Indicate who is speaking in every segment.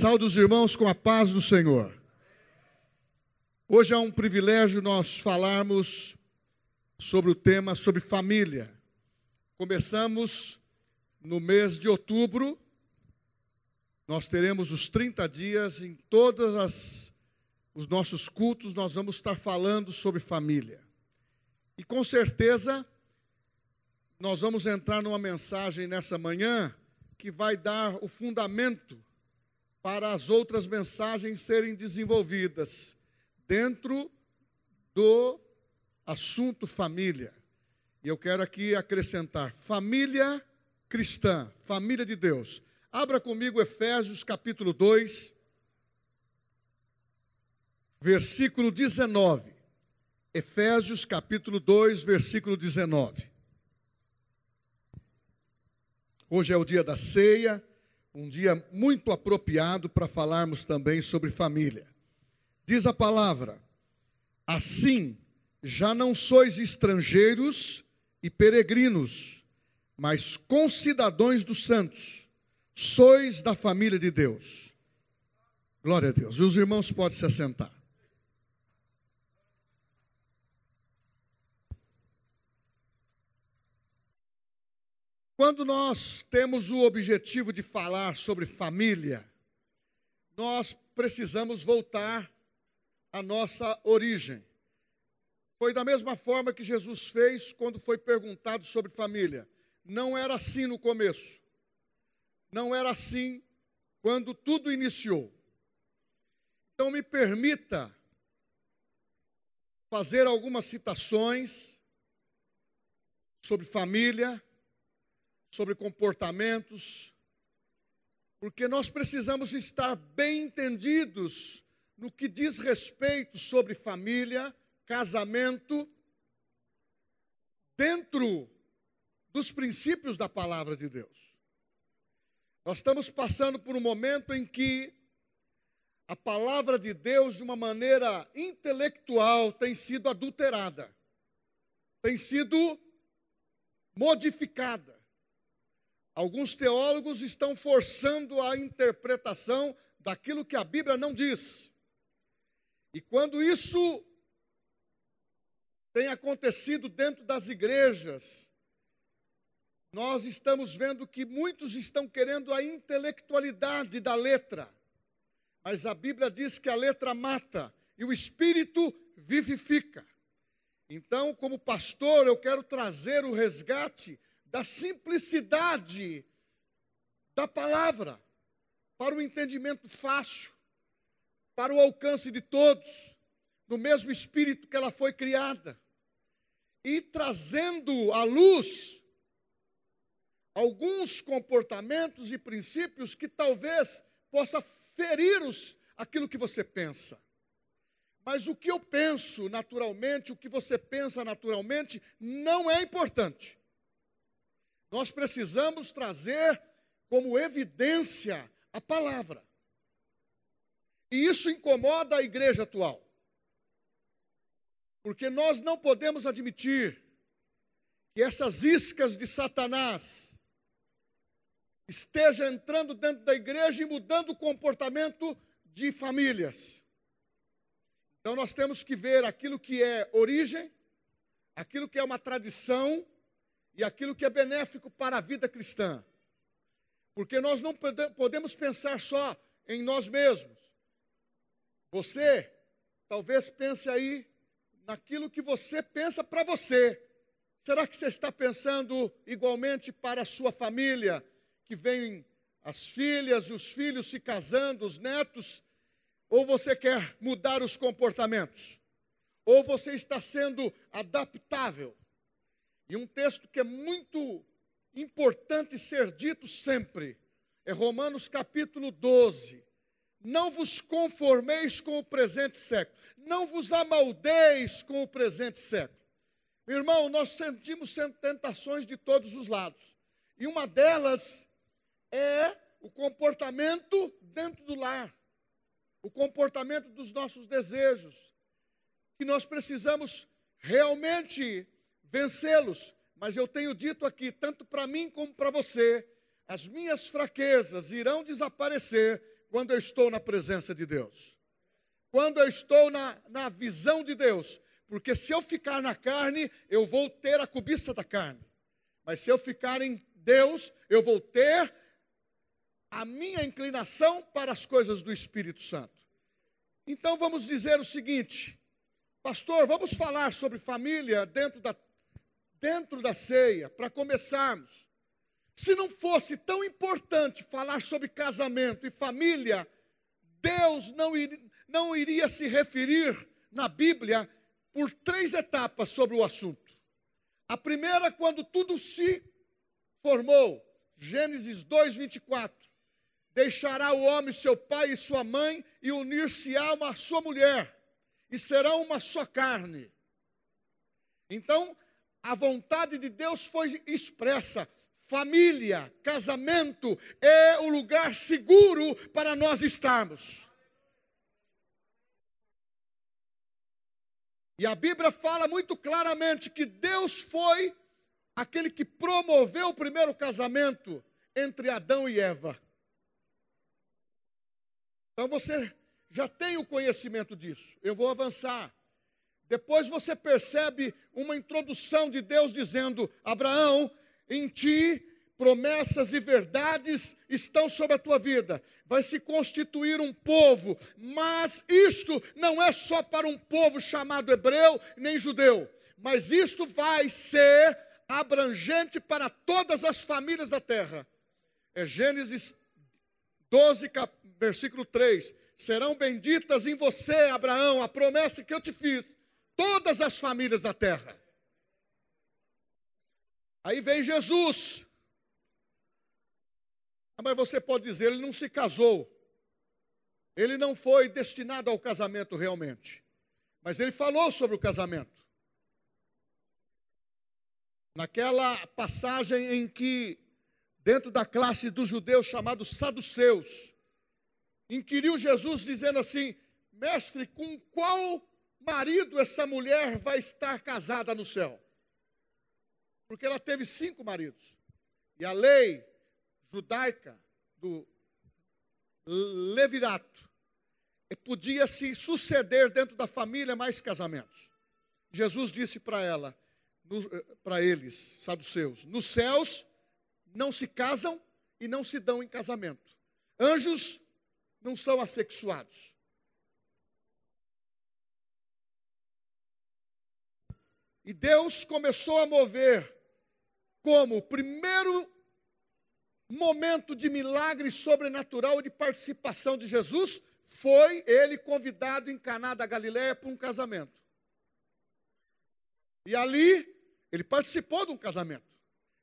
Speaker 1: Saúde os irmãos com a paz do Senhor. Hoje é um privilégio nós falarmos sobre o tema sobre família. Começamos no mês de outubro. Nós teremos os 30 dias em todas as os nossos cultos, nós vamos estar falando sobre família. E com certeza nós vamos entrar numa mensagem nessa manhã que vai dar o fundamento para as outras mensagens serem desenvolvidas dentro do assunto família. E eu quero aqui acrescentar família cristã, família de Deus. Abra comigo Efésios capítulo 2, versículo 19. Efésios capítulo 2, versículo 19. Hoje é o dia da ceia, um dia muito apropriado para falarmos também sobre família. Diz a palavra: Assim, já não sois estrangeiros e peregrinos, mas concidadãos dos santos, sois da família de Deus. Glória a Deus. E os irmãos podem se assentar. Quando nós temos o objetivo de falar sobre família, nós precisamos voltar à nossa origem. Foi da mesma forma que Jesus fez quando foi perguntado sobre família. Não era assim no começo. Não era assim quando tudo iniciou. Então, me permita fazer algumas citações sobre família sobre comportamentos, porque nós precisamos estar bem entendidos no que diz respeito sobre família, casamento, dentro dos princípios da palavra de Deus. Nós estamos passando por um momento em que a palavra de Deus, de uma maneira intelectual, tem sido adulterada, tem sido modificada. Alguns teólogos estão forçando a interpretação daquilo que a Bíblia não diz. E quando isso tem acontecido dentro das igrejas, nós estamos vendo que muitos estão querendo a intelectualidade da letra. Mas a Bíblia diz que a letra mata e o espírito vivifica. Então, como pastor, eu quero trazer o resgate da simplicidade da palavra, para o entendimento fácil, para o alcance de todos, no mesmo espírito que ela foi criada, e trazendo à luz alguns comportamentos e princípios que talvez possa ferir os, aquilo que você pensa. Mas o que eu penso naturalmente, o que você pensa naturalmente, não é importante. Nós precisamos trazer como evidência a palavra. E isso incomoda a igreja atual. Porque nós não podemos admitir que essas iscas de Satanás estejam entrando dentro da igreja e mudando o comportamento de famílias. Então nós temos que ver aquilo que é origem, aquilo que é uma tradição e aquilo que é benéfico para a vida cristã. Porque nós não podemos pensar só em nós mesmos. Você talvez pense aí naquilo que você pensa para você. Será que você está pensando igualmente para a sua família, que vem as filhas, os filhos se casando, os netos? Ou você quer mudar os comportamentos? Ou você está sendo adaptável? E um texto que é muito importante ser dito sempre é Romanos capítulo 12. Não vos conformeis com o presente século, não vos amaldeis com o presente século. Meu irmão, nós sentimos tentações de todos os lados, e uma delas é o comportamento dentro do lar, o comportamento dos nossos desejos, que nós precisamos realmente vencê-los. Mas eu tenho dito aqui, tanto para mim como para você, as minhas fraquezas irão desaparecer quando eu estou na presença de Deus. Quando eu estou na, na visão de Deus. Porque se eu ficar na carne, eu vou ter a cobiça da carne. Mas se eu ficar em Deus, eu vou ter a minha inclinação para as coisas do Espírito Santo. Então vamos dizer o seguinte, pastor, vamos falar sobre família dentro da, dentro da ceia, para começarmos. Se não fosse tão importante falar sobre casamento e família, Deus não, ir, não iria se referir na Bíblia por três etapas sobre o assunto. A primeira, quando tudo se formou, Gênesis 2, 24. Deixará o homem seu pai e sua mãe e unir-se-á uma sua mulher, e serão uma só carne. Então, a vontade de Deus foi expressa. Família, casamento é o lugar seguro para nós estarmos. E a Bíblia fala muito claramente que Deus foi aquele que promoveu o primeiro casamento entre Adão e Eva. Então você já tem o conhecimento disso. Eu vou avançar. Depois você percebe uma introdução de Deus dizendo: Abraão, em ti promessas e verdades estão sobre a tua vida. Vai se constituir um povo, mas isto não é só para um povo chamado hebreu nem judeu, mas isto vai ser abrangente para todas as famílias da terra. É Gênesis 12, versículo 3. Serão benditas em você, Abraão, a promessa que eu te fiz todas as famílias da terra. Aí vem Jesus. Ah, mas você pode dizer, ele não se casou. Ele não foi destinado ao casamento realmente. Mas ele falou sobre o casamento. Naquela passagem em que, dentro da classe dos judeus chamados saduceus, inquiriu Jesus dizendo assim: Mestre, com qual marido essa mulher vai estar casada no céu? Porque ela teve cinco maridos. E a lei judaica do levirato podia se suceder dentro da família mais casamentos. Jesus disse para ela, eh, para eles, saduceus, nos céus não se casam e não se dão em casamento. Anjos não são assexuados. E Deus começou a mover como o primeiro momento de milagre sobrenatural de participação de Jesus foi ele convidado em Caná da Galiléia para um casamento. E ali ele participou de um casamento.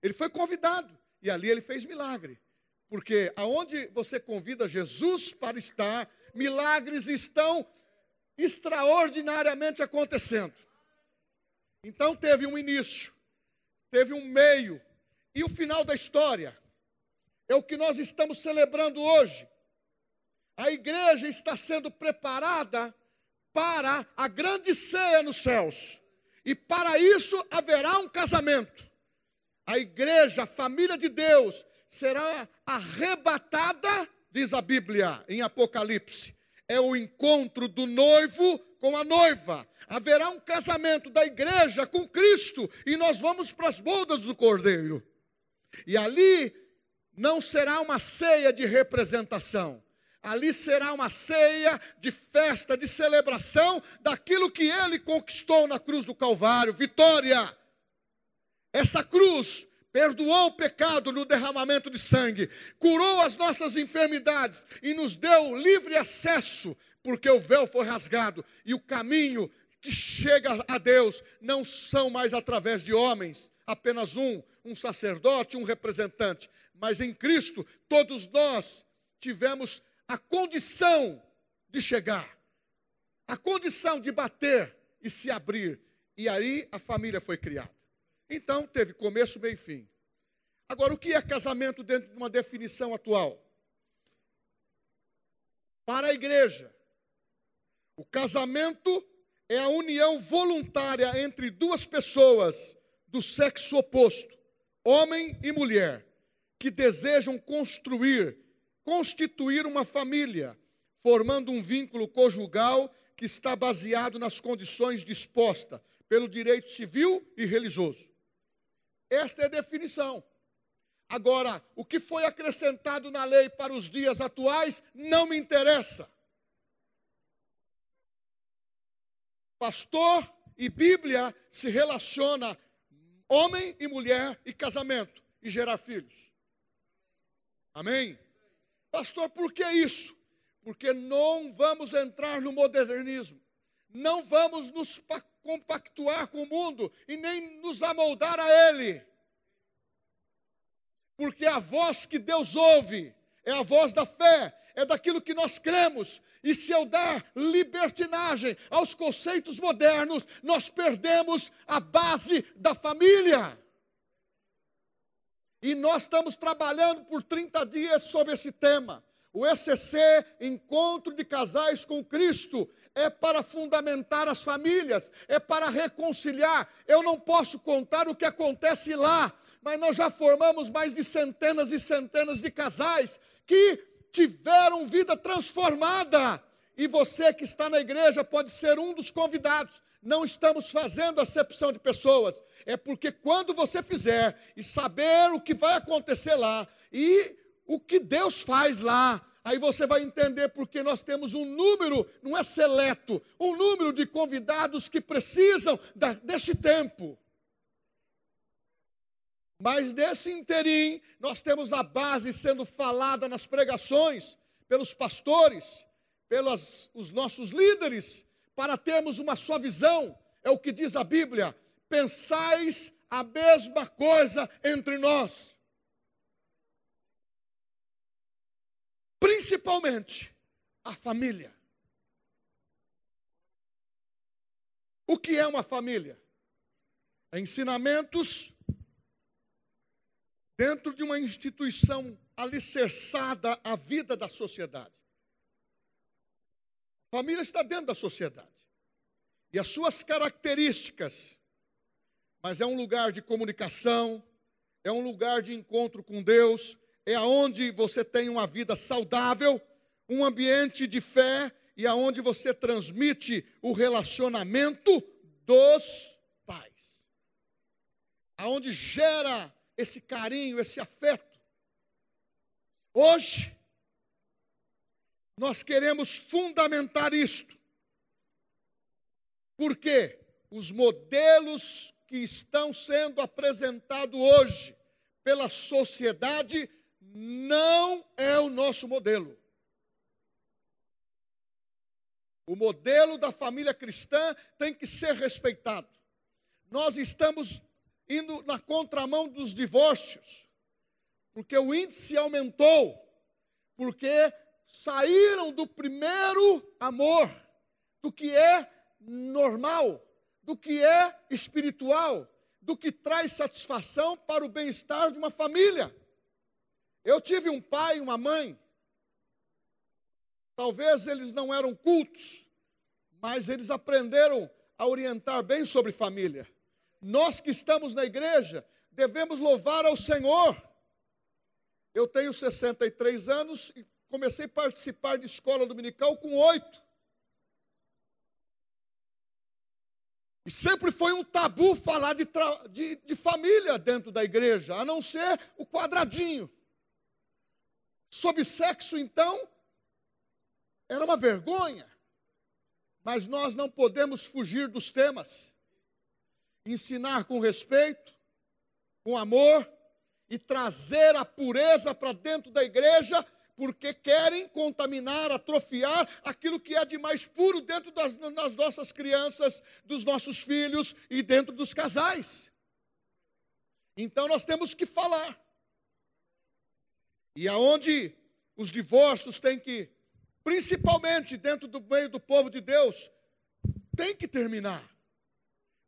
Speaker 1: Ele foi convidado e ali ele fez milagre. Porque aonde você convida Jesus para estar, milagres estão extraordinariamente acontecendo. Então teve um início, teve um meio e o final da história é o que nós estamos celebrando hoje. A igreja está sendo preparada para a grande ceia nos céus. E para isso haverá um casamento. A igreja, a família de Deus, será arrebatada, diz a Bíblia em Apocalipse. É o encontro do noivo com a noiva. Haverá um casamento da igreja com Cristo e nós vamos para as bodas do Cordeiro. E ali não será uma ceia de representação. Ali será uma ceia de festa, de celebração daquilo que ele conquistou na cruz do Calvário vitória. Essa cruz perdoou o pecado no derramamento de sangue, curou as nossas enfermidades e nos deu livre acesso porque o véu foi rasgado e o caminho que chega a Deus não são mais através de homens, apenas um, um sacerdote, um representante, mas em Cristo todos nós tivemos a condição de chegar, a condição de bater e se abrir, e aí a família foi criada. Então teve começo, meio e fim. Agora, o que é casamento dentro de uma definição atual? Para a igreja, o casamento é a união voluntária entre duas pessoas do sexo oposto, homem e mulher, que desejam construir constituir uma família, formando um vínculo conjugal que está baseado nas condições dispostas pelo direito civil e religioso. Esta é a definição. Agora, o que foi acrescentado na lei para os dias atuais não me interessa. Pastor e Bíblia se relaciona homem e mulher e casamento e gerar filhos. Amém? Pastor, por que isso? Porque não vamos entrar no modernismo. Não vamos nos compactuar com o mundo e nem nos amoldar a ele. Porque a voz que Deus ouve é a voz da fé, é daquilo que nós cremos. E se eu dar libertinagem aos conceitos modernos, nós perdemos a base da família. E nós estamos trabalhando por 30 dias sobre esse tema. O ECC, Encontro de Casais com Cristo, é para fundamentar as famílias, é para reconciliar. Eu não posso contar o que acontece lá, mas nós já formamos mais de centenas e centenas de casais que tiveram vida transformada. E você que está na igreja pode ser um dos convidados. Não estamos fazendo acepção de pessoas. É porque quando você fizer e saber o que vai acontecer lá e o que Deus faz lá, aí você vai entender porque nós temos um número, não é seleto, um número de convidados que precisam da, deste tempo. Mas nesse interim, nós temos a base sendo falada nas pregações pelos pastores, pelos os nossos líderes, para termos uma só visão. É o que diz a Bíblia: pensais a mesma coisa entre nós. Principalmente a família. O que é uma família? Ensinamentos dentro de uma instituição alicerçada à vida da sociedade. A família está dentro da sociedade. E as suas características, mas é um lugar de comunicação, é um lugar de encontro com Deus, é aonde você tem uma vida saudável, um ambiente de fé e aonde você transmite o relacionamento dos pais. Aonde gera esse carinho, esse afeto. Hoje, nós queremos fundamentar isto. Porque os modelos que estão sendo apresentados hoje pela sociedade não é o nosso modelo. O modelo da família cristã tem que ser respeitado. Nós estamos indo na contramão dos divórcios, porque o índice aumentou, porque saíram do primeiro amor, do que é normal, do que é espiritual, do que traz satisfação para o bem-estar de uma família. Eu tive um pai e uma mãe, talvez eles não eram cultos, mas eles aprenderam a orientar bem sobre família. Nós que estamos na igreja devemos louvar ao Senhor. Eu tenho 63 anos e comecei a participar de escola dominical com oito. E sempre foi um tabu falar de, de, de, família dentro da igreja, a não ser o quadradinho. Sobre sexo, então, era uma vergonha. Mas nós não podemos fugir dos temas ensinar com respeito, com amor e trazer a pureza para dentro da igreja, porque querem contaminar, atrofiar aquilo que é de mais puro dentro das, das nossas crianças, dos nossos filhos e dentro dos casais. Então nós temos que falar. E aonde os divórcios têm que, principalmente dentro do meio do povo de Deus, tem que terminar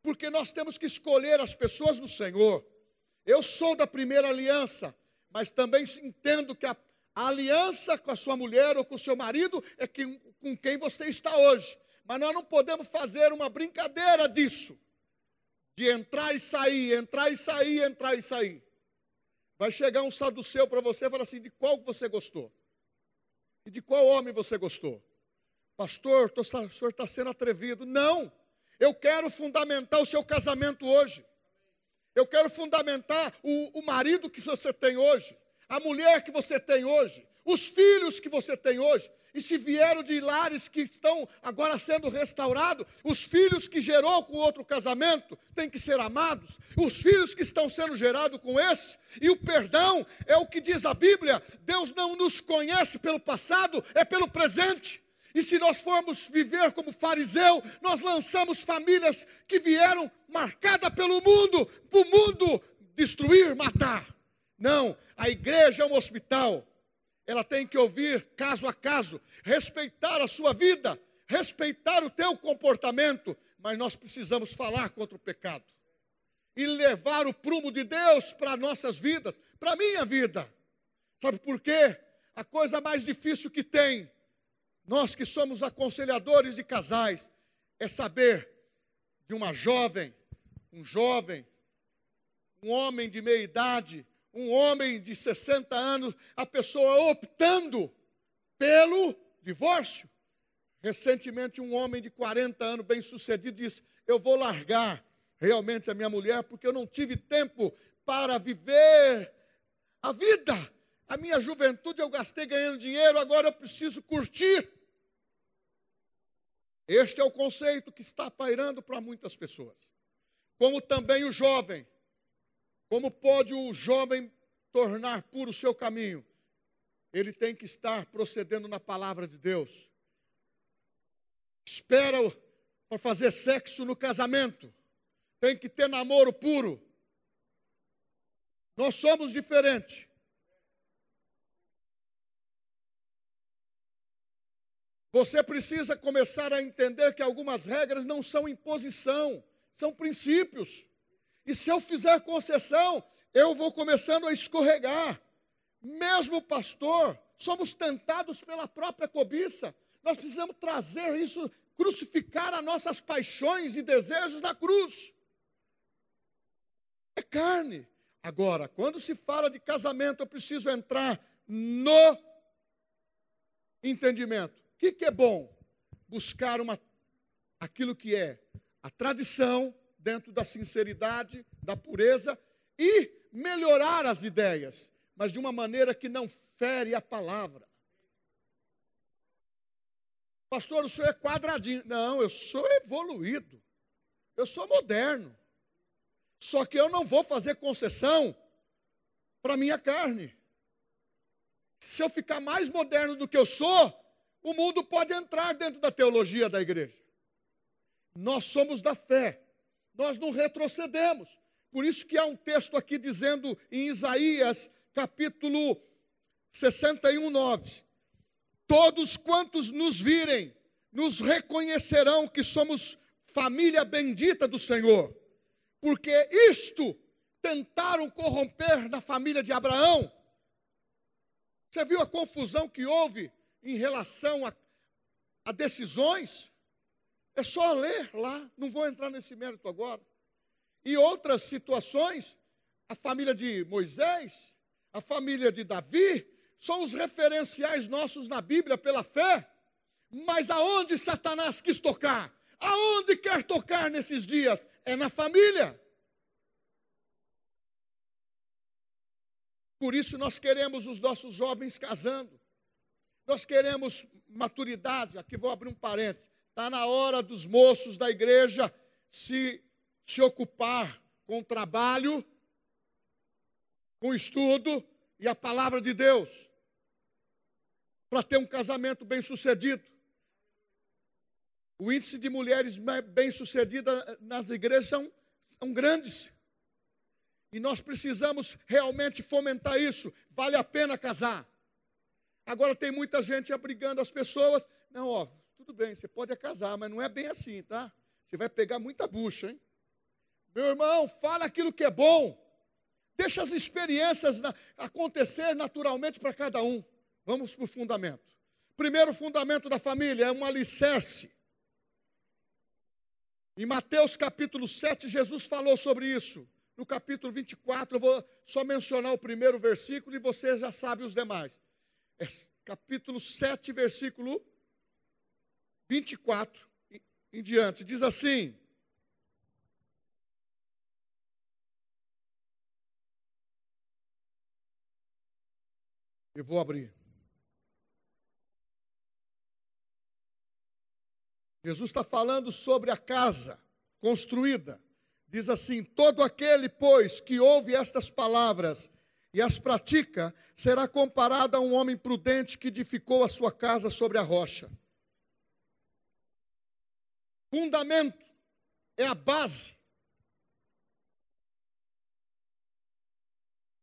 Speaker 1: porque nós temos que escolher as pessoas no Senhor. Eu sou da primeira aliança, mas também entendo que a, a aliança com a sua mulher ou com o seu marido é que, com quem você está hoje. Mas nós não podemos fazer uma brincadeira disso, de entrar e sair, entrar e sair, entrar e sair. Vai chegar um saduceu para você e falar assim: de qual você gostou? E de qual homem você gostou? Pastor, o senhor está sendo atrevido. Não, eu quero fundamentar o seu casamento hoje. Eu quero fundamentar o, o marido que você tem hoje, a mulher que você tem hoje, os filhos que você tem hoje. E se vieram de lares que estão agora sendo restaurados, os filhos que gerou com outro casamento têm que ser amados, os filhos que estão sendo gerados com esse, e o perdão é o que diz a Bíblia: Deus não nos conhece pelo passado, é pelo presente. E se nós formos viver como fariseu, nós lançamos famílias que vieram marcadas pelo mundo, para o mundo destruir, matar. Não, a igreja é um hospital ela tem que ouvir caso a caso, respeitar a sua vida, respeitar o teu comportamento, mas nós precisamos falar contra o pecado e levar o prumo de Deus para nossas vidas, para a minha vida. Sabe por quê? A coisa mais difícil que tem, nós que somos aconselhadores de casais, é saber de uma jovem, um jovem, um homem de meia idade, um homem de 60 anos, a pessoa optando pelo divórcio. Recentemente, um homem de 40 anos, bem sucedido, disse: Eu vou largar realmente a minha mulher, porque eu não tive tempo para viver a vida. A minha juventude eu gastei ganhando dinheiro, agora eu preciso curtir. Este é o conceito que está pairando para muitas pessoas. Como também o jovem como pode o jovem tornar puro o seu caminho? Ele tem que estar procedendo na palavra de Deus. Espera para fazer sexo no casamento. Tem que ter namoro puro. Nós somos diferentes. Você precisa começar a entender que algumas regras não são imposição, são princípios. E se eu fizer concessão, eu vou começando a escorregar. Mesmo pastor, somos tentados pela própria cobiça. Nós precisamos trazer isso, crucificar as nossas paixões e desejos na cruz. É carne. Agora, quando se fala de casamento, eu preciso entrar no entendimento. O que, que é bom? Buscar uma, aquilo que é a tradição, dentro da sinceridade, da pureza e melhorar as ideias, mas de uma maneira que não fere a palavra. Pastor, o senhor é quadradinho. Não, eu sou evoluído. Eu sou moderno. Só que eu não vou fazer concessão para minha carne. Se eu ficar mais moderno do que eu sou, o mundo pode entrar dentro da teologia da igreja. Nós somos da fé nós não retrocedemos. Por isso que há um texto aqui dizendo em Isaías, capítulo 61, 9: Todos quantos nos virem, nos reconhecerão que somos família bendita do Senhor, porque isto tentaram corromper na família de Abraão. Você viu a confusão que houve em relação a, a decisões? É só ler lá, não vou entrar nesse mérito agora. E outras situações, a família de Moisés, a família de Davi, são os referenciais nossos na Bíblia pela fé. Mas aonde Satanás quis tocar? Aonde quer tocar nesses dias? É na família. Por isso nós queremos os nossos jovens casando. Nós queremos maturidade. Aqui vou abrir um parênteses. Está na hora dos moços da igreja se, se ocupar com trabalho, com estudo e a palavra de Deus, para ter um casamento bem sucedido. O índice de mulheres bem-sucedidas nas igrejas são, são grandes. E nós precisamos realmente fomentar isso. Vale a pena casar. Agora tem muita gente abrigando as pessoas. Não, ó, tudo bem, você pode casar, mas não é bem assim, tá? Você vai pegar muita bucha, hein? Meu irmão, fala aquilo que é bom. Deixa as experiências na, acontecer naturalmente para cada um. Vamos para o fundamento. Primeiro fundamento da família é um alicerce. Em Mateus capítulo 7, Jesus falou sobre isso. No capítulo 24, eu vou só mencionar o primeiro versículo e você já sabe os demais. É capítulo 7, versículo 24 em diante. Diz assim: Eu vou abrir. Jesus está falando sobre a casa construída. Diz assim: Todo aquele, pois, que ouve estas palavras e as pratica, será comparado a um homem prudente que edificou a sua casa sobre a rocha. Fundamento é a base.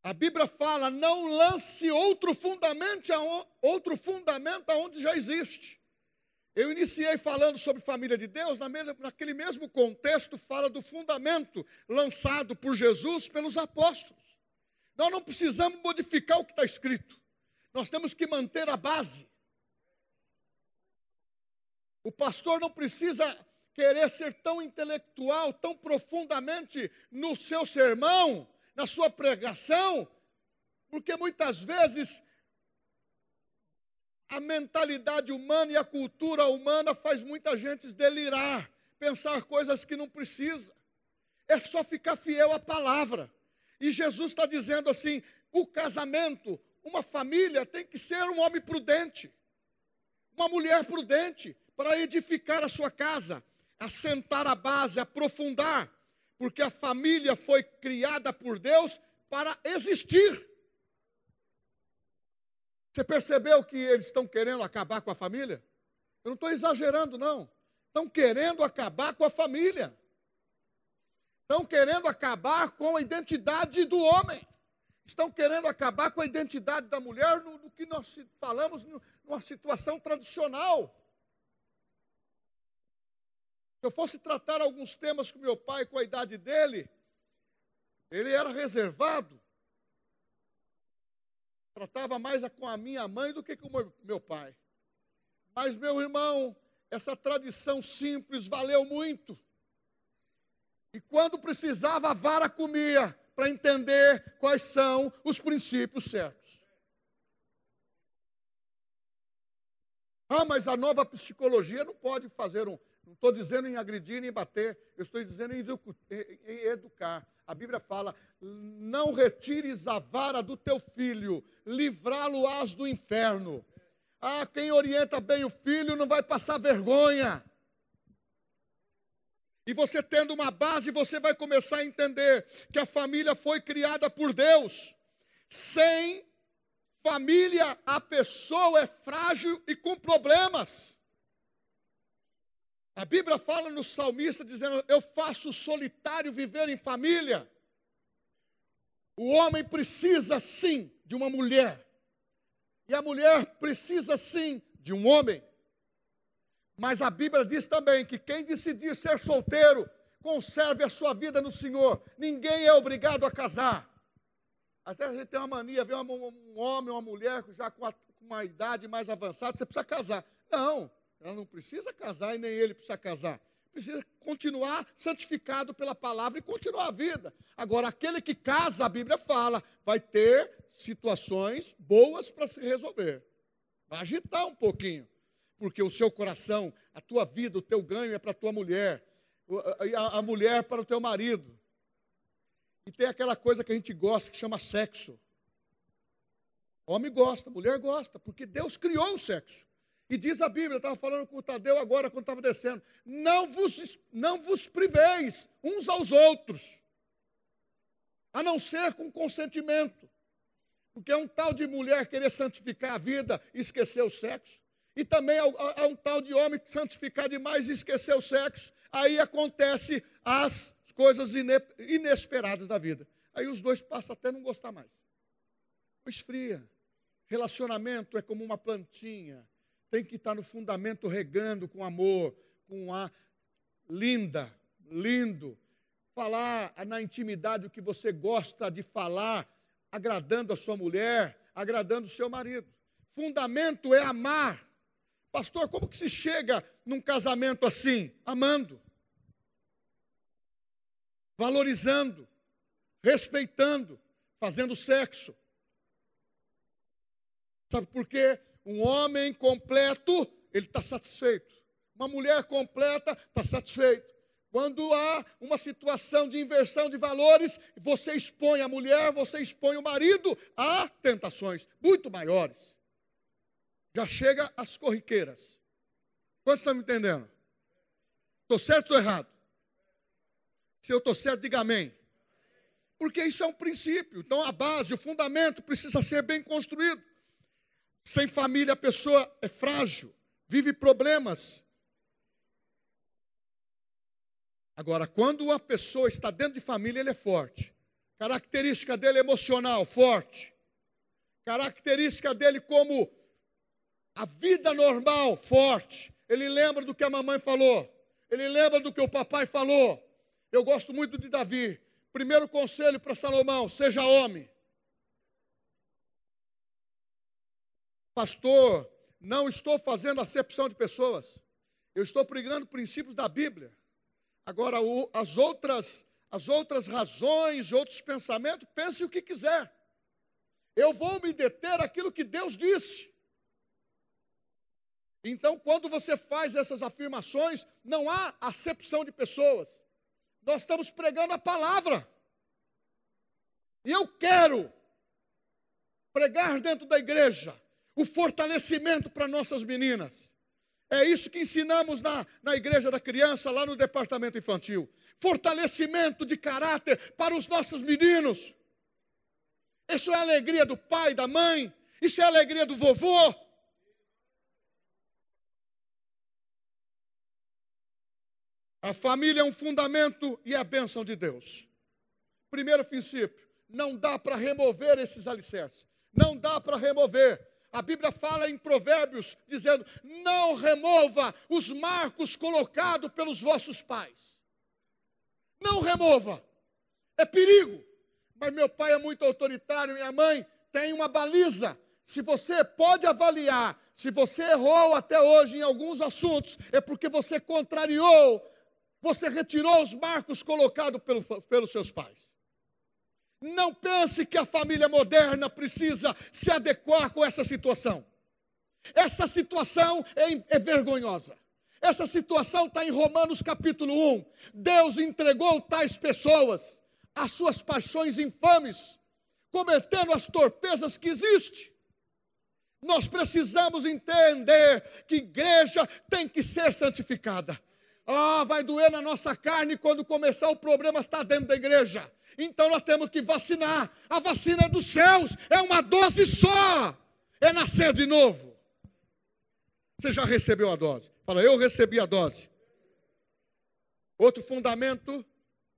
Speaker 1: A Bíblia fala: não lance outro fundamento, outro fundamento aonde já existe. Eu iniciei falando sobre família de Deus, naquele mesmo contexto, fala do fundamento lançado por Jesus pelos apóstolos. Nós não precisamos modificar o que está escrito, nós temos que manter a base. O pastor não precisa querer ser tão intelectual, tão profundamente no seu sermão, na sua pregação, porque muitas vezes a mentalidade humana e a cultura humana faz muita gente delirar, pensar coisas que não precisa. É só ficar fiel à palavra. E Jesus está dizendo assim: o casamento, uma família tem que ser um homem prudente, uma mulher prudente, para edificar a sua casa, assentar a base, aprofundar, porque a família foi criada por Deus para existir. Você percebeu que eles estão querendo acabar com a família? Eu não estou exagerando, não. Estão querendo acabar com a família. Estão querendo acabar com a identidade do homem. Estão querendo acabar com a identidade da mulher no, no que nós falamos numa situação tradicional. Eu fosse tratar alguns temas com meu pai, com a idade dele, ele era reservado tratava mais com a minha mãe do que com meu pai. Mas, meu irmão, essa tradição simples valeu muito. E quando precisava, a vara comia para entender quais são os princípios certos. Ah, mas a nova psicologia não pode fazer um. Não estou dizendo em agredir nem bater, eu estou dizendo em educar. A Bíblia fala: não retires a vara do teu filho, livrá-lo-ás do inferno. Ah, quem orienta bem o filho não vai passar vergonha. E você tendo uma base, você vai começar a entender que a família foi criada por Deus. Sem família, a pessoa é frágil e com problemas. A Bíblia fala no salmista dizendo: Eu faço solitário viver em família. O homem precisa sim de uma mulher. E a mulher precisa sim de um homem. Mas a Bíblia diz também que quem decidir ser solteiro, conserve a sua vida no Senhor. Ninguém é obrigado a casar. Até a gente tem uma mania, ver um homem, uma mulher já com, uma idade mais avançada, você precisa casar. Não, ela não precisa casar e nem ele precisa casar precisa continuar santificado pela palavra e continuar a vida. Agora, aquele que casa, a Bíblia fala, vai ter situações boas para se resolver. Vai agitar um pouquinho, porque o seu coração, a tua vida, o teu ganho é para a tua mulher, a, mulher para o teu marido. E tem aquela coisa que a gente gosta que chama sexo. Homem gosta, mulher gosta, porque Deus criou o sexo. E diz a Bíblia, estava falando com o Tadeu agora quando estava descendo: não vos, não vos priveis uns aos outros, a não ser com consentimento. Porque é um tal de mulher querer santificar a vida e esquecer o sexo. E também há um tal de homem santificar demais e esquecer o sexo. Aí acontece as coisas inesperadas da vida. Aí os dois passam até não gostar mais. Esfria. Relacionamento é como uma plantinha tem que estar no fundamento regando com amor, com a linda, lindo. Falar na intimidade o que você gosta de falar, agradando a sua mulher, agradando o seu marido. Fundamento é amar. Pastor, como que se chega num casamento assim? Amando, valorizando, respeitando, fazendo sexo. Sabe por quê? Um homem completo, ele está satisfeito. Uma mulher completa está satisfeito. Quando há uma situação de inversão de valores, você expõe a mulher, você expõe o marido a tentações muito maiores. Já chega às corriqueiras. Quantos estão me entendendo? Estou certo ou errado? Se eu estou certo, diga amém. Porque isso é um princípio. Então a base, o fundamento precisa ser bem construído. Sem família, a pessoa é frágil, vive problemas. Agora, quando uma pessoa está dentro de família, ele é forte. Característica dele emocional, forte. Característica dele como a vida normal, forte. Ele lembra do que a mamãe falou. Ele lembra do que o papai falou. Eu gosto muito de Davi. Primeiro conselho para Salomão: seja homem. Pastor, não estou fazendo acepção de pessoas. Eu estou pregando princípios da Bíblia. Agora, o, as, outras, as outras razões, outros pensamentos, pense o que quiser. Eu vou me deter aquilo que Deus disse. Então, quando você faz essas afirmações, não há acepção de pessoas. Nós estamos pregando a palavra. E eu quero pregar dentro da igreja o fortalecimento para nossas meninas. É isso que ensinamos na, na igreja da criança, lá no departamento infantil. Fortalecimento de caráter para os nossos meninos. Isso é a alegria do pai, da mãe, isso é a alegria do vovô. A família é um fundamento e é a bênção de Deus. Primeiro princípio, não dá para remover esses alicerces. Não dá para remover. A Bíblia fala em Provérbios, dizendo: não remova os marcos colocados pelos vossos pais. Não remova. É perigo. Mas meu pai é muito autoritário, minha mãe tem uma baliza. Se você pode avaliar, se você errou até hoje em alguns assuntos, é porque você contrariou, você retirou os marcos colocados pelo, pelos seus pais. Não pense que a família moderna precisa se adequar com essa situação. Essa situação é, é vergonhosa. Essa situação está em Romanos capítulo 1. Deus entregou tais pessoas às suas paixões infames, cometendo as torpezas que existem. Nós precisamos entender que igreja tem que ser santificada. Ah, vai doer na nossa carne quando começar o problema está dentro da igreja. Então nós temos que vacinar. A vacina é dos céus, é uma dose só. É nascer de novo. Você já recebeu a dose? Fala, eu recebi a dose. Outro fundamento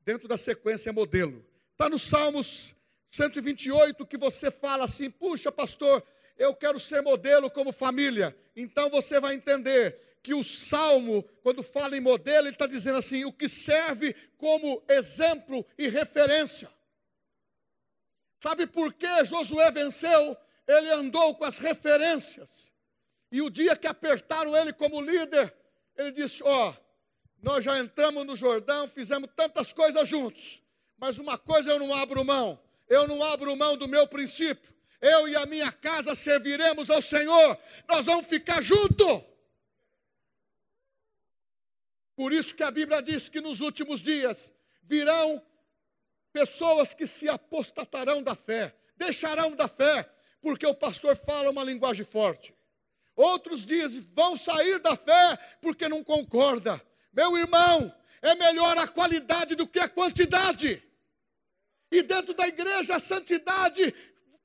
Speaker 1: dentro da sequência é modelo. Está no Salmos 128 que você fala assim: puxa, pastor, eu quero ser modelo como família. Então você vai entender que o salmo, quando fala em modelo, ele está dizendo assim: o que serve como exemplo e referência. Sabe por que Josué venceu? Ele andou com as referências. E o dia que apertaram ele como líder, ele disse: Ó, oh, nós já entramos no Jordão, fizemos tantas coisas juntos, mas uma coisa eu não abro mão: eu não abro mão do meu princípio. Eu e a minha casa serviremos ao Senhor, nós vamos ficar juntos. Por isso que a Bíblia diz que nos últimos dias virão pessoas que se apostatarão da fé, deixarão da fé, porque o pastor fala uma linguagem forte. Outros dizem, vão sair da fé porque não concorda. Meu irmão, é melhor a qualidade do que a quantidade. E dentro da igreja, a santidade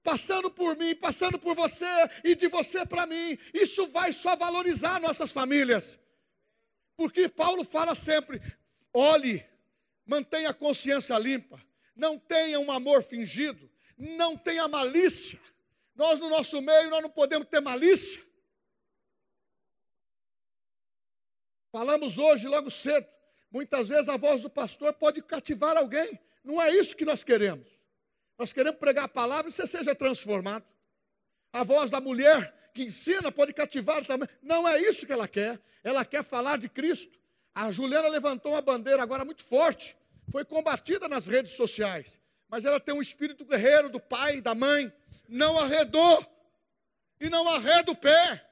Speaker 1: passando por mim, passando por você e de você para mim, isso vai só valorizar nossas famílias. Porque Paulo fala sempre: olhe, mantenha a consciência limpa, não tenha um amor fingido, não tenha malícia. Nós no nosso meio nós não podemos ter malícia. Falamos hoje logo cedo. Muitas vezes a voz do pastor pode cativar alguém. Não é isso que nós queremos. Nós queremos pregar a palavra e você seja transformado. A voz da mulher que ensina pode cativar também. Não é isso que ela quer. Ela quer falar de Cristo. A Juliana levantou uma bandeira agora muito forte. Foi combatida nas redes sociais. Mas ela tem um espírito guerreiro do pai, da mãe. Não arredou. e não arreda o pé.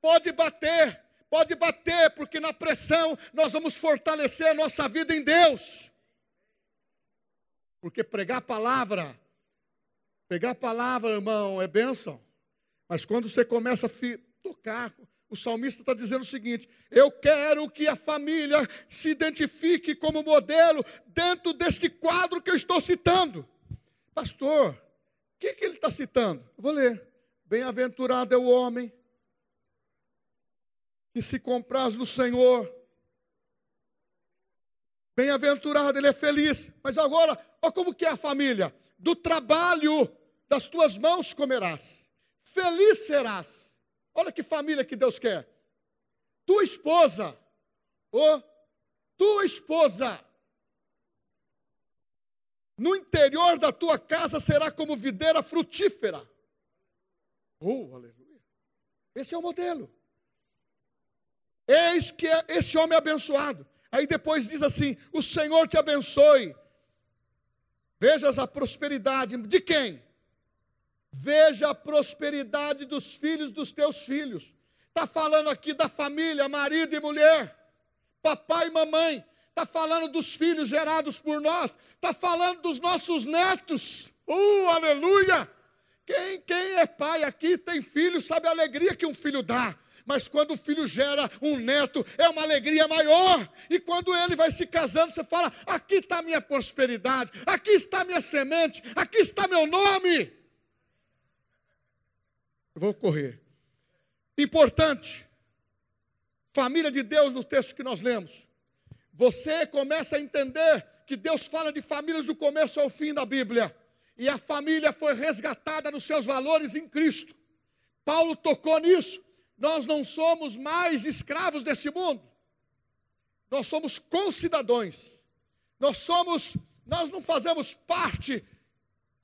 Speaker 1: Pode bater, pode bater, porque na pressão nós vamos fortalecer a nossa vida em Deus. Porque pregar a palavra, pregar a palavra, irmão, é bênção. Mas quando você começa a tocar, o salmista está dizendo o seguinte: eu quero que a família se identifique como modelo dentro deste quadro que eu estou citando. Pastor, o que, que ele está citando? Vou ler. Bem-aventurado é o homem que se compraz no Senhor. Bem-aventurado, ele é feliz. Mas agora, olha como que é a família. Do trabalho das tuas mãos comerás. Feliz serás. Olha que família que Deus quer. Tua esposa, oh, tua esposa, no interior da tua casa será como videira frutífera. Oh, aleluia. Esse é o modelo. Eis que é esse homem abençoado. Aí depois diz assim: O Senhor te abençoe. Vejas a prosperidade de quem? Veja a prosperidade dos filhos dos teus filhos. Está falando aqui da família, marido e mulher, papai e mamãe. Está falando dos filhos gerados por nós. Está falando dos nossos netos. Uh, aleluia! Quem, quem é pai aqui tem filho, sabe a alegria que um filho dá. Mas quando o filho gera um neto, é uma alegria maior. E quando ele vai se casando, você fala: aqui está a minha prosperidade, aqui está a minha semente, aqui está meu nome. Vou correr. Importante. Família de Deus no texto que nós lemos. Você começa a entender que Deus fala de famílias do começo ao fim da Bíblia. E a família foi resgatada nos seus valores em Cristo. Paulo tocou nisso. Nós não somos mais escravos desse mundo. Nós somos concidadãos. Nós somos, nós não fazemos parte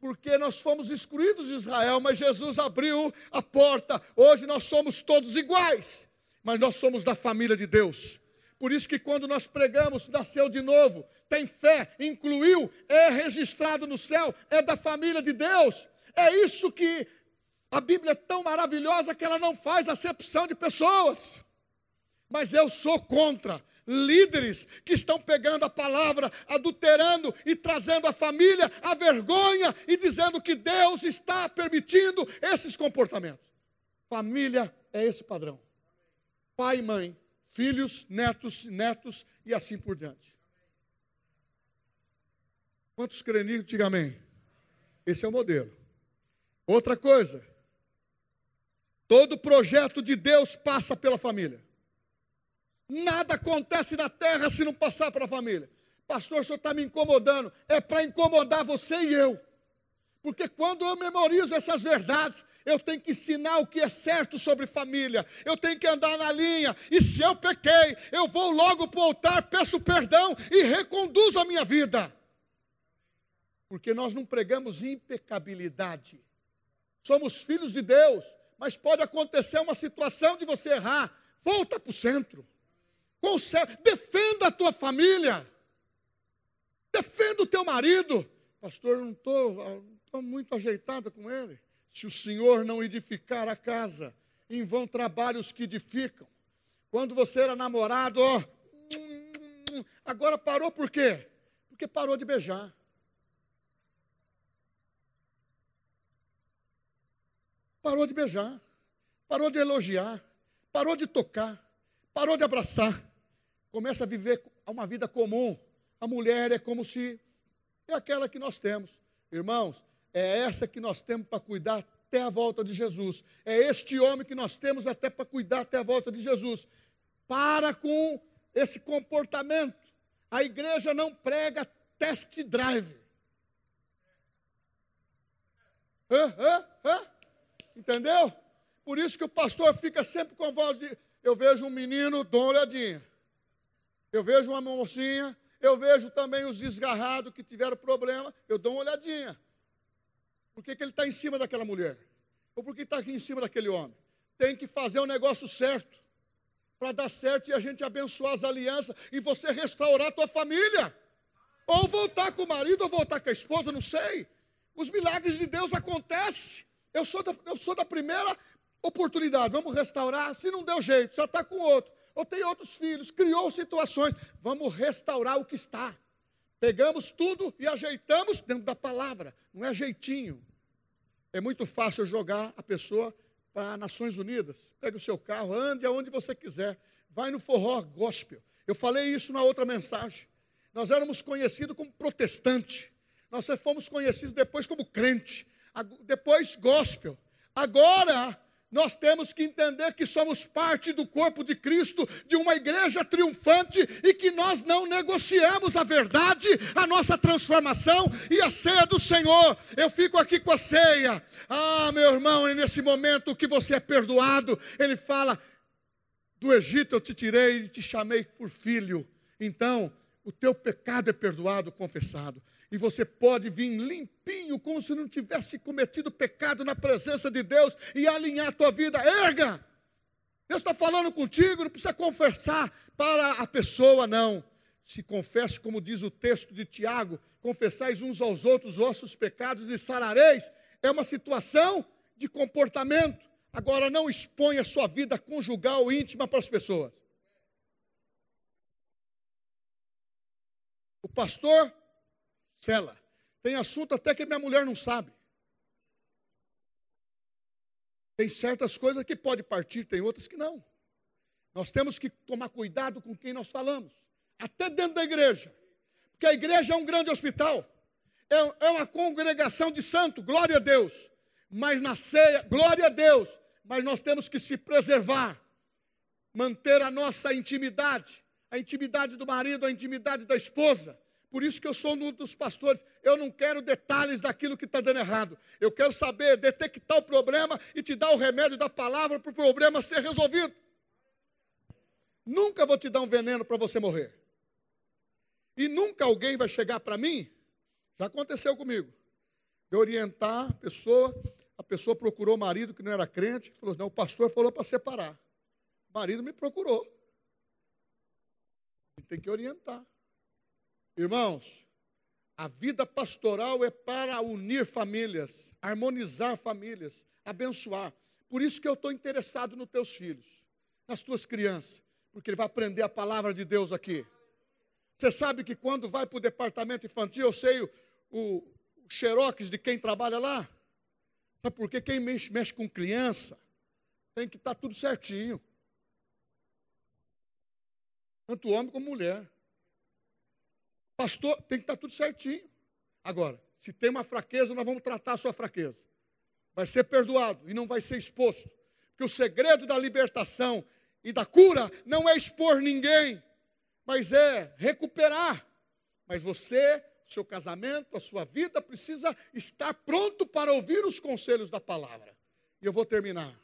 Speaker 1: porque nós fomos excluídos de Israel, mas Jesus abriu a porta. Hoje nós somos todos iguais, mas nós somos da família de Deus. Por isso que quando nós pregamos, nasceu de novo, tem fé, incluiu, é registrado no céu, é da família de Deus. É isso que a Bíblia é tão maravilhosa que ela não faz acepção de pessoas. Mas eu sou contra líderes que estão pegando a palavra, adulterando e trazendo a família à vergonha e dizendo que Deus está permitindo esses comportamentos. Família é esse padrão. Pai e mãe, filhos, netos, netos e assim por diante. Quantos creem? Diga amém. Esse é o modelo. Outra coisa, Todo projeto de Deus passa pela família. Nada acontece na terra se não passar pela família. Pastor, o senhor está me incomodando. É para incomodar você e eu. Porque quando eu memorizo essas verdades, eu tenho que ensinar o que é certo sobre família. Eu tenho que andar na linha. E se eu pequei, eu vou logo para o altar, peço perdão e reconduzo a minha vida. Porque nós não pregamos impecabilidade. Somos filhos de Deus mas pode acontecer uma situação de você errar. Volta para o centro. Conserve, defenda a tua família. Defenda o teu marido. Pastor, não estou muito ajeitada com ele. Se o Senhor não edificar a casa, em vão trabalhos que edificam. Quando você era namorado, ó, agora parou por quê? Porque parou de beijar. Parou de beijar, parou de elogiar, parou de tocar, parou de abraçar. Começa a viver uma vida comum. A mulher é como se é aquela que nós temos. Irmãos, é essa que nós temos para cuidar até a volta de Jesus. É este homem que nós temos até para cuidar até a volta de Jesus. Para com esse comportamento. A igreja não prega test drive. Hã? Hã? Hã? Entendeu? Por isso que o pastor fica sempre com a voz de. Eu vejo um menino, dou uma olhadinha. Eu vejo uma mocinha, eu vejo também os desgarrados que tiveram problema, eu dou uma olhadinha. Por que, que ele está em cima daquela mulher? Ou por que está aqui em cima daquele homem? Tem que fazer o negócio certo. Para dar certo e a gente abençoar as alianças e você restaurar a tua família. Ou voltar com o marido, ou voltar com a esposa, não sei. Os milagres de Deus acontecem. Eu sou da, eu sou da primeira oportunidade, vamos restaurar. Se não deu jeito, já está com outro, ou tem outros filhos, criou situações, vamos restaurar o que está. Pegamos tudo e ajeitamos dentro da palavra, não é jeitinho. É muito fácil jogar a pessoa para Nações Unidas. Pega o seu carro, ande aonde você quiser. Vai no forró gospel. Eu falei isso na outra mensagem. Nós éramos conhecidos como protestante. Nós fomos conhecidos depois como crente. Depois gospel. Agora nós temos que entender que somos parte do corpo de Cristo, de uma igreja triunfante e que nós não negociamos a verdade, a nossa transformação e a ceia do Senhor. Eu fico aqui com a ceia. Ah, meu irmão, e nesse momento que você é perdoado, ele fala: Do Egito eu te tirei e te chamei por filho. Então, o teu pecado é perdoado, confessado e você pode vir limpinho, como se não tivesse cometido pecado na presença de Deus e alinhar a tua vida. Erga! Deus está falando contigo, não precisa confessar para a pessoa, não. Se confesse, como diz o texto de Tiago, confessais uns aos outros os vossos pecados e sarareis. É uma situação de comportamento. Agora, não exponha a sua vida conjugal íntima para as pessoas. O pastor Cela. Tem assunto até que minha mulher não sabe. Tem certas coisas que pode partir, tem outras que não. Nós temos que tomar cuidado com quem nós falamos, até dentro da igreja, porque a igreja é um grande hospital, é, é uma congregação de santo, glória a Deus. Mas na ceia, glória a Deus, mas nós temos que se preservar, manter a nossa intimidade, a intimidade do marido, a intimidade da esposa, por isso que eu sou um dos pastores. Eu não quero detalhes daquilo que está dando errado. Eu quero saber, detectar o problema e te dar o remédio da palavra para o problema ser resolvido. Nunca vou te dar um veneno para você morrer. E nunca alguém vai chegar para mim, já aconteceu comigo, de orientar a pessoa, a pessoa procurou o marido que não era crente, falou: não, o pastor falou para separar. O marido me procurou. Tem que orientar. Irmãos, a vida pastoral é para unir famílias, harmonizar famílias, abençoar. Por isso que eu estou interessado nos teus filhos, nas tuas crianças, porque ele vai aprender a palavra de Deus aqui. Você sabe que quando vai para o departamento infantil, eu sei o, o, xerox de quem trabalha lá? Sabe por quê? Quem mexe, mexe com criança tem que estar tá tudo certinho. Tanto homem como mulher. Pastor, tem que estar tudo certinho. Agora, se tem uma fraqueza, nós vamos tratar a sua fraqueza. Vai ser perdoado e não vai ser exposto. Porque o segredo da libertação e da cura não é expor ninguém, mas é recuperar. Mas você, seu casamento, a sua vida precisa estar pronto para ouvir os conselhos da palavra. E eu vou terminar.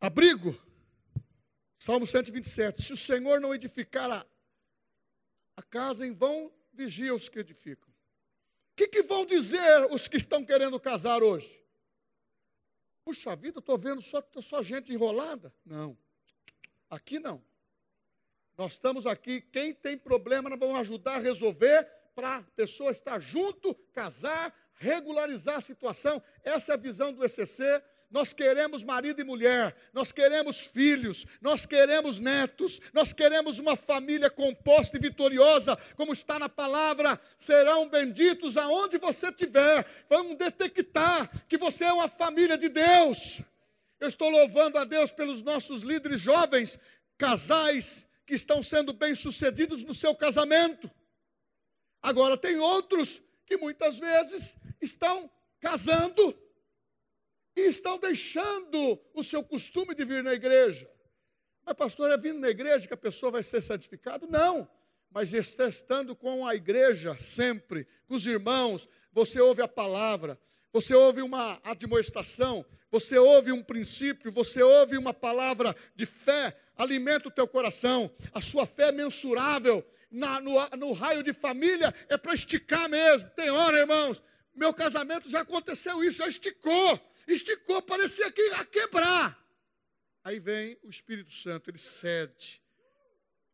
Speaker 1: Abrigo. Salmo 127. Se o Senhor não edificar a a casa em vão vigia os que edificam. O que, que vão dizer os que estão querendo casar hoje? Puxa vida, estou vendo só, só gente enrolada. Não, aqui não. Nós estamos aqui, quem tem problema, nós vamos ajudar a resolver para a pessoa estar junto, casar, regularizar a situação. Essa é a visão do ECC nós queremos marido e mulher, nós queremos filhos, nós queremos netos, nós queremos uma família composta e vitoriosa, como está na palavra, serão benditos aonde você estiver. Vamos detectar que você é uma família de Deus. Eu estou louvando a Deus pelos nossos líderes jovens, casais que estão sendo bem-sucedidos no seu casamento. Agora, tem outros que muitas vezes estão casando e estão deixando o seu costume de vir na igreja. Mas, pastor, é vindo na igreja que a pessoa vai ser santificada? Não. Mas estando com a igreja sempre, com os irmãos, você ouve a palavra, você ouve uma admoestação, você ouve um princípio, você ouve uma palavra de fé, alimenta o teu coração, a sua fé é mensurável. Na, no, no raio de família é para esticar mesmo. Tem hora, irmãos, meu casamento já aconteceu isso, já esticou esticou, parecia que ia quebrar. Aí vem o Espírito Santo, ele cede.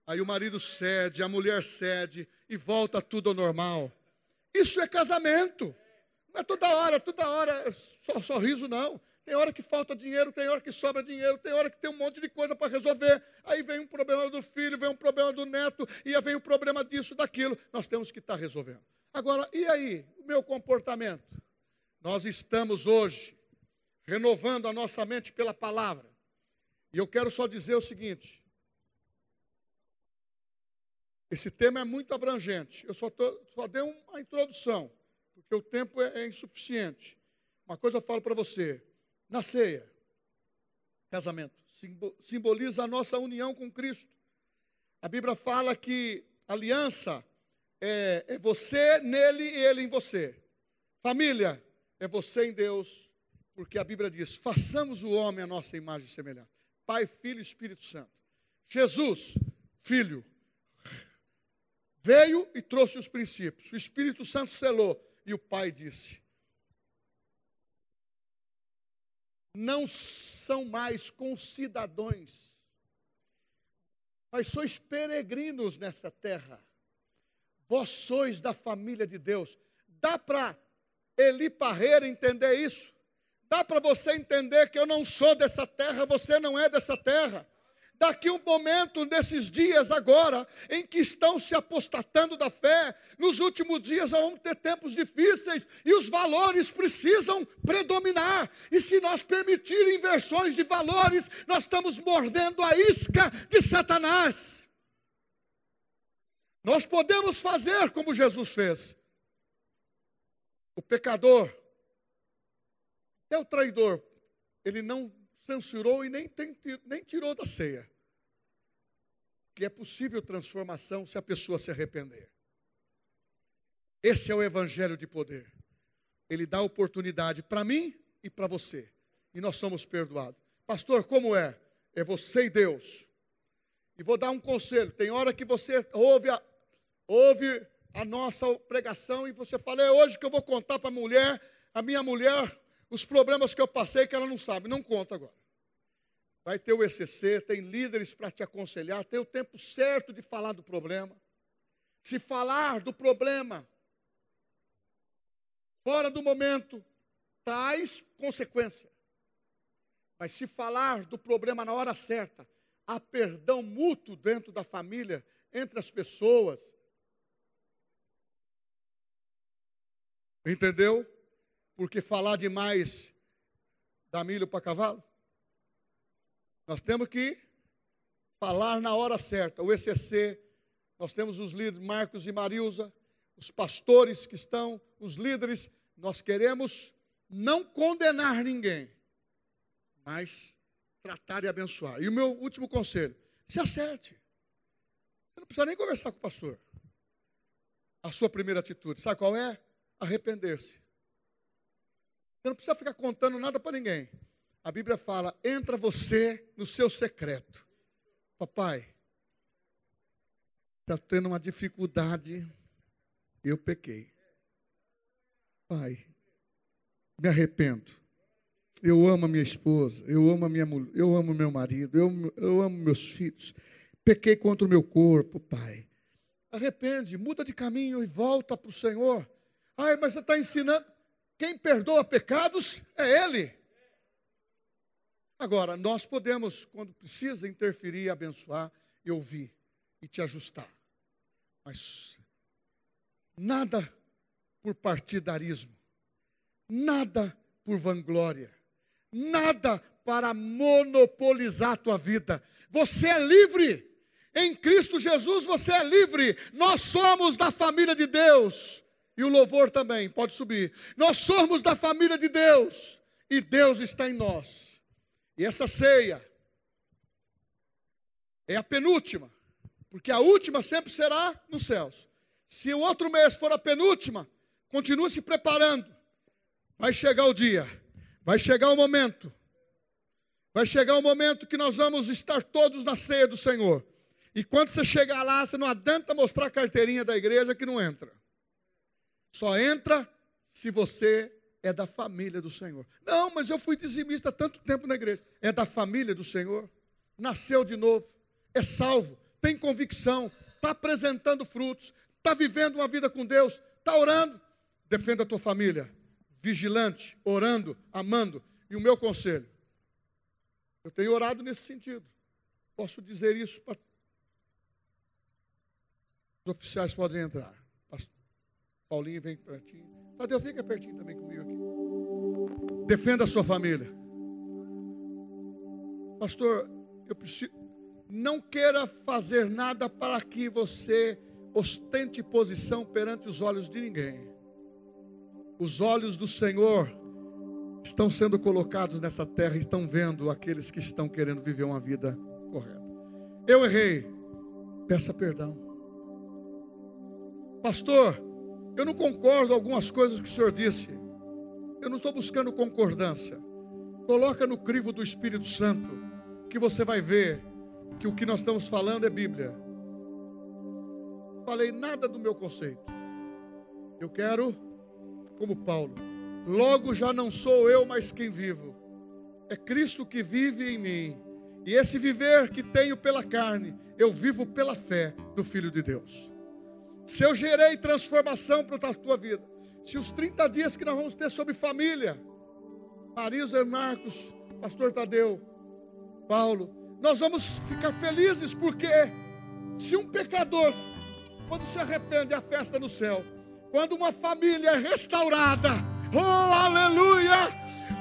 Speaker 1: Aí o marido cede, a mulher cede e volta tudo ao normal. Isso é casamento. Não é toda hora, toda hora só sorriso, não. Tem hora que falta dinheiro, tem hora que sobra dinheiro, tem hora que tem um monte de coisa para resolver. Aí vem um problema do filho, vem um problema do neto, e aí vem o problema disso, daquilo. Nós temos que estar tá resolvendo. Agora, e aí, o meu comportamento? Nós estamos hoje renovando a nossa mente pela palavra. E eu quero só dizer o seguinte: esse tema é muito abrangente. Eu só, tô, só dei uma introdução, porque o tempo é, é insuficiente. Uma coisa eu falo para você: na ceia, casamento, simboliza a nossa união com Cristo. A Bíblia fala que aliança é, é você nele e ele em você. Família é você em Deus, porque a Bíblia diz: façamos o homem a nossa imagem semelhante. Pai, Filho e Espírito Santo. Jesus, Filho, veio e trouxe os princípios. O Espírito Santo selou e o Pai disse: Não são mais concidadãos, mas sois peregrinos nessa terra. Vós sois da família de Deus. Dá para Eli Parreira entender isso? Dá para você entender que eu não sou dessa terra, você não é dessa terra. Daqui um momento, nesses dias agora, em que estão se apostatando da fé, nos últimos dias vamos ter tempos difíceis e os valores precisam predominar. E se nós permitir inversões de valores, nós estamos mordendo a isca de Satanás. Nós podemos fazer como Jesus fez. O pecador, até o traidor, ele não censurou e nem, tem, nem tirou da ceia. Que é possível transformação se a pessoa se arrepender. Esse é o evangelho de poder. Ele dá oportunidade para mim e para você. E nós somos perdoados. Pastor, como é? É você e Deus. E vou dar um conselho. Tem hora que você ouve a, ouve a nossa pregação e você fala, é hoje que eu vou contar para a mulher, a minha mulher, os problemas que eu passei que ela não sabe. Não conta agora. Vai ter o ECC, tem líderes para te aconselhar, tem o tempo certo de falar do problema. Se falar do problema fora do momento, traz consequência. Mas se falar do problema na hora certa, há perdão mútuo dentro da família, entre as pessoas, Entendeu? Porque falar demais dá milho para cavalo. Nós temos que falar na hora certa. O ECC, nós temos os líderes, Marcos e Marilza, os pastores que estão, os líderes. Nós queremos não condenar ninguém, mas tratar e abençoar. E o meu último conselho: se acerte. Você não precisa nem conversar com o pastor. A sua primeira atitude, sabe qual é? Arrepender-se. Você não precisa ficar contando nada para ninguém. A Bíblia fala: entra você no seu secreto. Papai, está tendo uma dificuldade, eu pequei. Pai, me arrependo. Eu amo a minha esposa, eu amo a minha mulher, eu amo meu marido, eu, eu amo meus filhos. Pequei contra o meu corpo, Pai. Arrepende, muda de caminho e volta para o Senhor. Ai, mas você está ensinando. Quem perdoa pecados é Ele. Agora, nós podemos, quando precisa, interferir, abençoar e ouvir e te ajustar. Mas nada por partidarismo, nada por vanglória, nada para monopolizar a tua vida. Você é livre. Em Cristo Jesus você é livre. Nós somos da família de Deus. E o louvor também, pode subir. Nós somos da família de Deus. E Deus está em nós. E essa ceia é a penúltima. Porque a última sempre será nos céus. Se o outro mês for a penúltima, continue se preparando. Vai chegar o dia. Vai chegar o momento. Vai chegar o momento que nós vamos estar todos na ceia do Senhor. E quando você chegar lá, você não adianta mostrar a carteirinha da igreja que não entra. Só entra se você é da família do Senhor. Não, mas eu fui dizimista tanto tempo na igreja. É da família do Senhor. Nasceu de novo. É salvo. Tem convicção. Está apresentando frutos. Está vivendo uma vida com Deus. Está orando. Defenda a tua família. Vigilante, orando, amando. E o meu conselho, eu tenho orado nesse sentido. Posso dizer isso para. Os oficiais podem entrar. Paulinho vem pertinho. Tadeu, fica pertinho também comigo aqui. Defenda a sua família. Pastor, eu preciso. Não queira fazer nada para que você ostente posição perante os olhos de ninguém. Os olhos do Senhor estão sendo colocados nessa terra e estão vendo aqueles que estão querendo viver uma vida correta. Eu errei, peça perdão. Pastor, eu não concordo com algumas coisas que o senhor disse. Eu não estou buscando concordância. Coloca no crivo do Espírito Santo que você vai ver que o que nós estamos falando é Bíblia. Falei nada do meu conceito. Eu quero, como Paulo, Logo já não sou eu mais quem vivo, é Cristo que vive em mim. E esse viver que tenho pela carne, eu vivo pela fé no Filho de Deus. Se eu gerei transformação para a tua vida, se os 30 dias que nós vamos ter sobre família, Marisa Marcos, Pastor Tadeu, Paulo, nós vamos ficar felizes porque se um pecador, quando se arrepende, a festa no céu, quando uma família é restaurada, Oh, aleluia!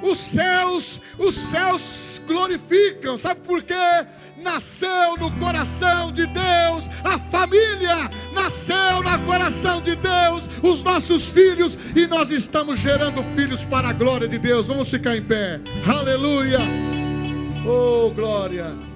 Speaker 1: Os céus, os céus glorificam. Sabe por quê? Nasceu no coração de Deus a família, nasceu no coração de Deus os nossos filhos e nós estamos gerando filhos para a glória de Deus. Vamos ficar em pé. Aleluia! Oh, glória!